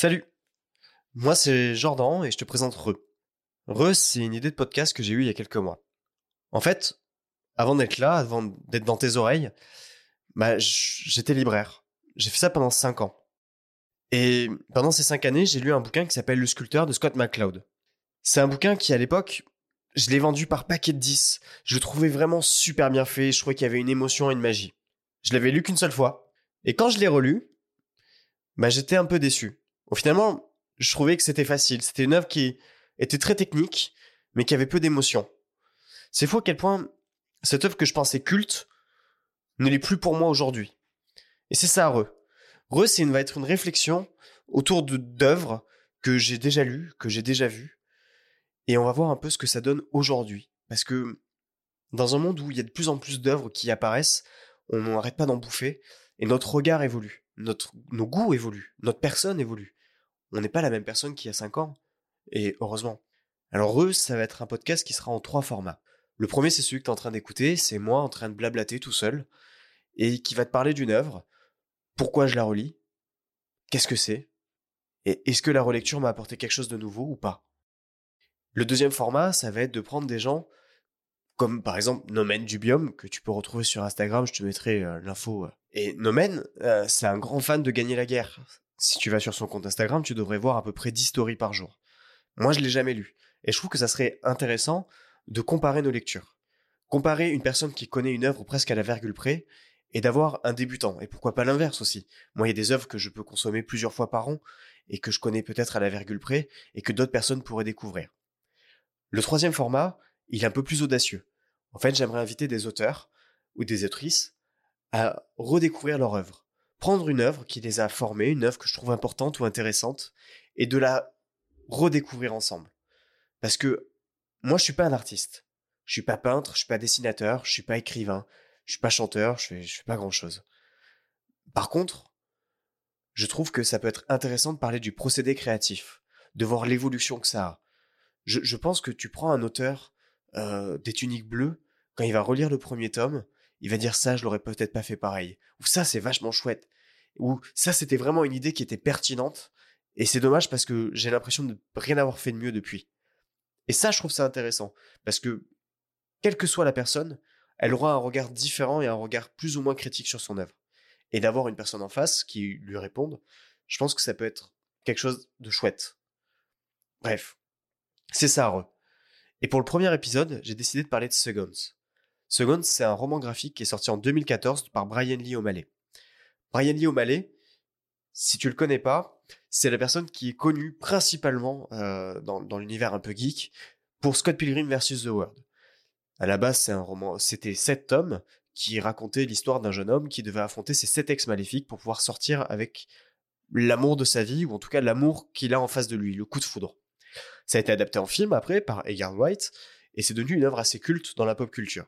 Salut Moi c'est Jordan et je te présente Re. Re, c'est une idée de podcast que j'ai eue il y a quelques mois. En fait, avant d'être là, avant d'être dans tes oreilles, bah, j'étais libraire. J'ai fait ça pendant 5 ans. Et pendant ces 5 années, j'ai lu un bouquin qui s'appelle Le sculpteur de Scott McCloud. C'est un bouquin qui, à l'époque, je l'ai vendu par paquet de 10. Je le trouvais vraiment super bien fait. Je trouvais qu'il y avait une émotion et une magie. Je l'avais lu qu'une seule fois. Et quand je l'ai relu, bah, j'étais un peu déçu. Finalement, je trouvais que c'était facile. C'était une œuvre qui était très technique, mais qui avait peu d'émotion. C'est fou à quel point cette œuvre que je pensais culte ne l'est plus pour moi aujourd'hui. Et c'est ça, Re. Re, c'est une, va être une réflexion autour d'œuvres que j'ai déjà lues, que j'ai déjà vues. Et on va voir un peu ce que ça donne aujourd'hui. Parce que dans un monde où il y a de plus en plus d'œuvres qui apparaissent, on n'arrête pas d'en bouffer, et notre regard évolue, notre, nos goûts évoluent, notre personne évolue. On n'est pas la même personne qu'il y a 5 ans, et heureusement. Alors eux, ça va être un podcast qui sera en trois formats. Le premier, c'est celui que tu es en train d'écouter, c'est moi en train de blablater tout seul, et qui va te parler d'une œuvre, pourquoi je la relis, qu'est-ce que c'est, et est-ce que la relecture m'a apporté quelque chose de nouveau ou pas? Le deuxième format, ça va être de prendre des gens comme par exemple Nomen Dubium, que tu peux retrouver sur Instagram, je te mettrai euh, l'info. Euh. Et Nomen, euh, c'est un grand fan de gagner la guerre. Si tu vas sur son compte Instagram, tu devrais voir à peu près 10 stories par jour. Moi, je l'ai jamais lu. Et je trouve que ça serait intéressant de comparer nos lectures. Comparer une personne qui connaît une œuvre presque à la virgule près et d'avoir un débutant. Et pourquoi pas l'inverse aussi. Moi, il y a des œuvres que je peux consommer plusieurs fois par an et que je connais peut-être à la virgule près et que d'autres personnes pourraient découvrir. Le troisième format, il est un peu plus audacieux. En fait, j'aimerais inviter des auteurs ou des autrices à redécouvrir leur œuvre. Prendre une œuvre qui les a formés, une œuvre que je trouve importante ou intéressante, et de la redécouvrir ensemble. Parce que moi, je suis pas un artiste. Je suis pas peintre, je suis pas dessinateur, je suis pas écrivain, je suis pas chanteur, je fais, fais pas grand chose. Par contre, je trouve que ça peut être intéressant de parler du procédé créatif, de voir l'évolution que ça a. Je, je pense que tu prends un auteur euh, des tuniques bleues, quand il va relire le premier tome, il va dire ça, je l'aurais peut-être pas fait pareil. Ou ça, c'est vachement chouette. Ou ça, c'était vraiment une idée qui était pertinente. Et c'est dommage parce que j'ai l'impression de rien avoir fait de mieux depuis. Et ça, je trouve ça intéressant. Parce que, quelle que soit la personne, elle aura un regard différent et un regard plus ou moins critique sur son œuvre. Et d'avoir une personne en face qui lui réponde, je pense que ça peut être quelque chose de chouette. Bref. C'est ça, re. Et pour le premier épisode, j'ai décidé de parler de Seconds. Seconds, c'est un roman graphique qui est sorti en 2014 par Brian Lee O'Malley. Brian Lee O'Malley, si tu le connais pas, c'est la personne qui est connue principalement euh, dans, dans l'univers un peu geek pour Scott Pilgrim vs. The World. À la base, c'est un roman, c'était sept tomes qui racontaient l'histoire d'un jeune homme qui devait affronter ses sept ex maléfiques pour pouvoir sortir avec l'amour de sa vie, ou en tout cas l'amour qu'il a en face de lui, le coup de foudre. Ça a été adapté en film après par Edgar White, et c'est devenu une œuvre assez culte dans la pop culture.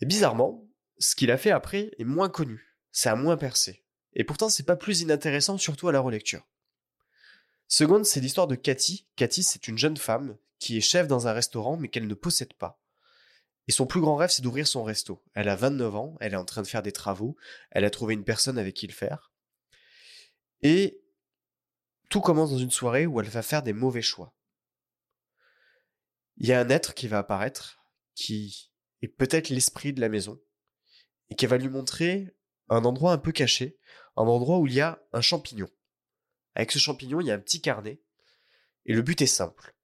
Et bizarrement, ce qu'il a fait après est moins connu, ça a moins percé. Et pourtant, c'est pas plus inintéressant, surtout à la relecture. Seconde, c'est l'histoire de Cathy. Cathy, c'est une jeune femme qui est chef dans un restaurant, mais qu'elle ne possède pas. Et son plus grand rêve, c'est d'ouvrir son resto. Elle a 29 ans, elle est en train de faire des travaux, elle a trouvé une personne avec qui le faire. Et tout commence dans une soirée où elle va faire des mauvais choix. Il y a un être qui va apparaître, qui est peut-être l'esprit de la maison, et qui va lui montrer un endroit un peu caché, un endroit où il y a un champignon. Avec ce champignon, il y a un petit carnet, et le but est simple.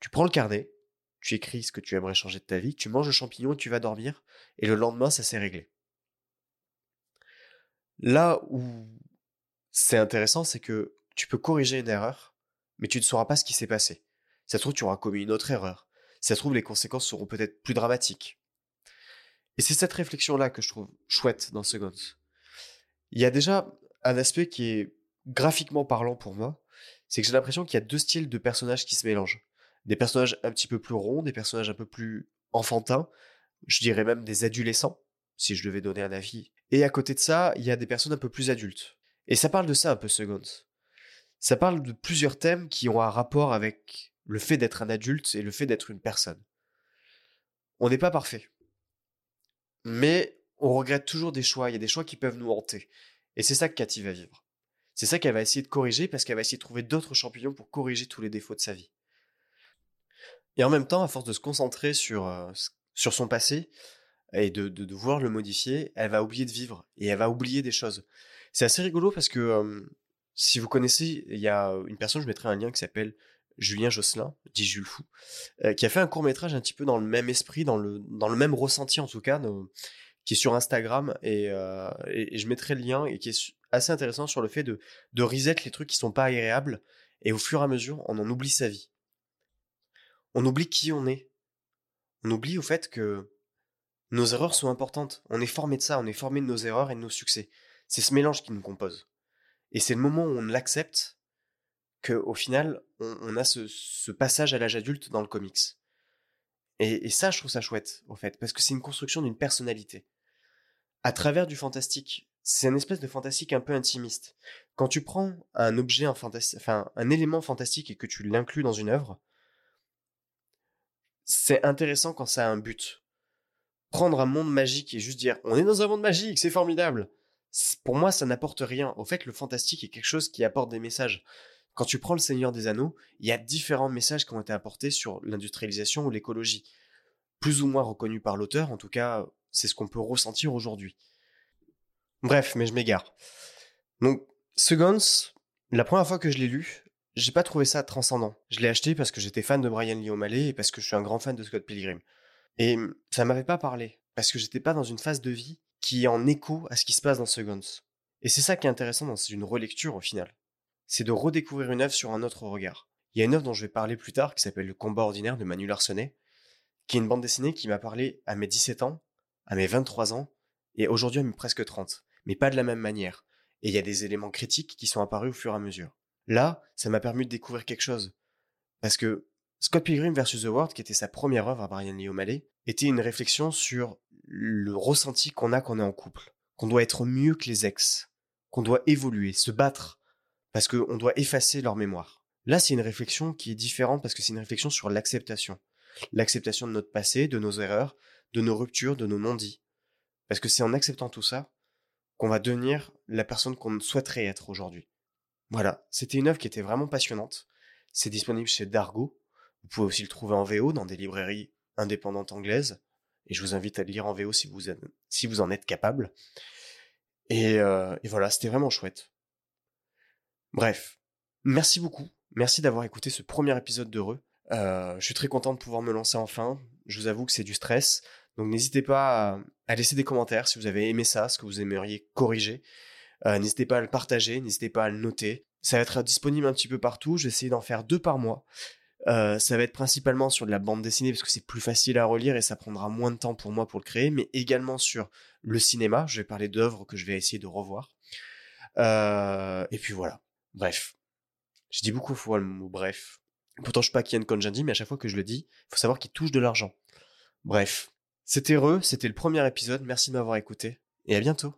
Tu prends le carnet, tu écris ce que tu aimerais changer de ta vie, tu manges le champignon et tu vas dormir, et le lendemain, ça s'est réglé. Là où c'est intéressant, c'est que tu peux corriger une erreur, mais tu ne sauras pas ce qui s'est passé. Ça se trouve, tu auras commis une autre erreur. Ça se trouve, les conséquences seront peut-être plus dramatiques. Et c'est cette réflexion-là que je trouve chouette dans Seconds. Il y a déjà un aspect qui est graphiquement parlant pour moi, c'est que j'ai l'impression qu'il y a deux styles de personnages qui se mélangent. Des personnages un petit peu plus ronds, des personnages un peu plus enfantins, je dirais même des adolescents, si je devais donner un avis. Et à côté de ça, il y a des personnes un peu plus adultes. Et ça parle de ça un peu Seconds ça parle de plusieurs thèmes qui ont un rapport avec le fait d'être un adulte et le fait d'être une personne. On n'est pas parfait. Mais on regrette toujours des choix, il y a des choix qui peuvent nous hanter. Et c'est ça que Cathy va vivre. C'est ça qu'elle va essayer de corriger parce qu'elle va essayer de trouver d'autres champignons pour corriger tous les défauts de sa vie. Et en même temps, à force de se concentrer sur, euh, sur son passé et de, de, vouloir le modifier, elle va oublier de vivre et elle va oublier des choses. C'est assez rigolo parce que si vous connaissez, il y a une personne, je mettrai un lien qui s'appelle Julien Josselin, dit Jules Fou, euh, qui a fait un court métrage un petit peu dans le même esprit, dans le, dans le même ressenti en tout cas, qui est sur Instagram et, et, je mettrai le lien et qui est assez intéressant sur le fait de, de reset les trucs qui sont pas agréables et au fur et à mesure on en oublie sa vie on oublie qui on est. On oublie au fait que nos erreurs sont importantes. On est formé de ça, on est formé de nos erreurs et de nos succès. C'est ce mélange qui nous compose. Et c'est le moment où on l'accepte qu'au final, on, a ce, passage à l'âge adulte dans le comics. Et, ça, je trouve ça chouette, au fait, parce que c'est une construction d'une personnalité. À travers du fantastique, c'est une espèce de fantastique un peu intimiste. Quand tu prends un objet, un, enfin, un élément fantastique et que tu l'inclus dans une œuvre, c'est intéressant quand ça a un but. Prendre un monde magique et juste dire on est dans un monde magique, c'est formidable. Pour moi, ça n'apporte rien. Au fait, le fantastique est quelque chose qui apporte des messages. Quand tu prends le Seigneur des Anneaux, il y a différents messages qui ont été apportés sur l'industrialisation ou l'écologie. Plus ou moins reconnus par l'auteur, en tout cas, c'est ce qu'on peut ressentir aujourd'hui. Bref, mais je m'égare. Donc, Seconds, la première fois que je l'ai lu, j'ai pas trouvé ça transcendant. Je l'ai acheté parce que j'étais fan de Brian Lee O'Malley et parce que je suis un grand fan de Scott Pilgrim. Et ça m'avait pas parlé parce que j'étais pas dans une phase de vie qui est en écho à ce qui se passe dans Seconds. Et c'est ça qui est intéressant dans une relecture au final. C'est de redécouvrir une œuvre sur un autre regard. Il y a une œuvre dont je vais parler plus tard qui s'appelle Le combat ordinaire de Manu Larsonnet, qui est une bande dessinée qui m'a parlé à mes 17 ans, à mes 23 ans et aujourd'hui à mes presque 30. Mais pas de la même manière. Et il y a des éléments critiques qui sont apparus au fur et à mesure. Là, ça m'a permis de découvrir quelque chose. Parce que Scott Pilgrim vs. The World, qui était sa première œuvre à Brian Lee O'Malley, était une réflexion sur le ressenti qu'on a quand on est en couple. Qu'on doit être mieux que les ex. Qu'on doit évoluer, se battre. Parce qu'on doit effacer leur mémoire. Là, c'est une réflexion qui est différente parce que c'est une réflexion sur l'acceptation. L'acceptation de notre passé, de nos erreurs, de nos ruptures, de nos non-dits. Parce que c'est en acceptant tout ça qu'on va devenir la personne qu'on souhaiterait être aujourd'hui. Voilà, c'était une œuvre qui était vraiment passionnante. C'est disponible chez Dargo. Vous pouvez aussi le trouver en VO dans des librairies indépendantes anglaises. Et je vous invite à le lire en VO si vous, en êtes capable. Et, euh, et voilà, c'était vraiment chouette. Bref, merci beaucoup. Merci d'avoir écouté ce premier épisode d'Heureux. Euh, je suis très content de pouvoir me lancer enfin. Je vous avoue que c'est du stress. Donc n'hésitez pas à, laisser des commentaires si vous avez aimé ça, ce que vous aimeriez corriger. Euh, n'hésitez pas à le partager, n'hésitez pas à le noter. Ça va être disponible un petit peu partout. Je vais essayer d'en faire deux par mois. Euh, ça va être principalement sur de la bande dessinée parce que c'est plus facile à relire et ça prendra moins de temps pour moi pour le créer, mais également sur le cinéma. Je vais parler d'œuvres que je vais essayer de revoir. Et puis voilà. Bref. Je dis beaucoup fois le mot bref. Pourtant, je suis pas Kian Konjandi, mais à chaque fois que je le dis, il faut savoir qu'il touche de l'argent. Bref. C'était heureux, c'était le premier épisode. Merci de m'avoir écouté et à bientôt.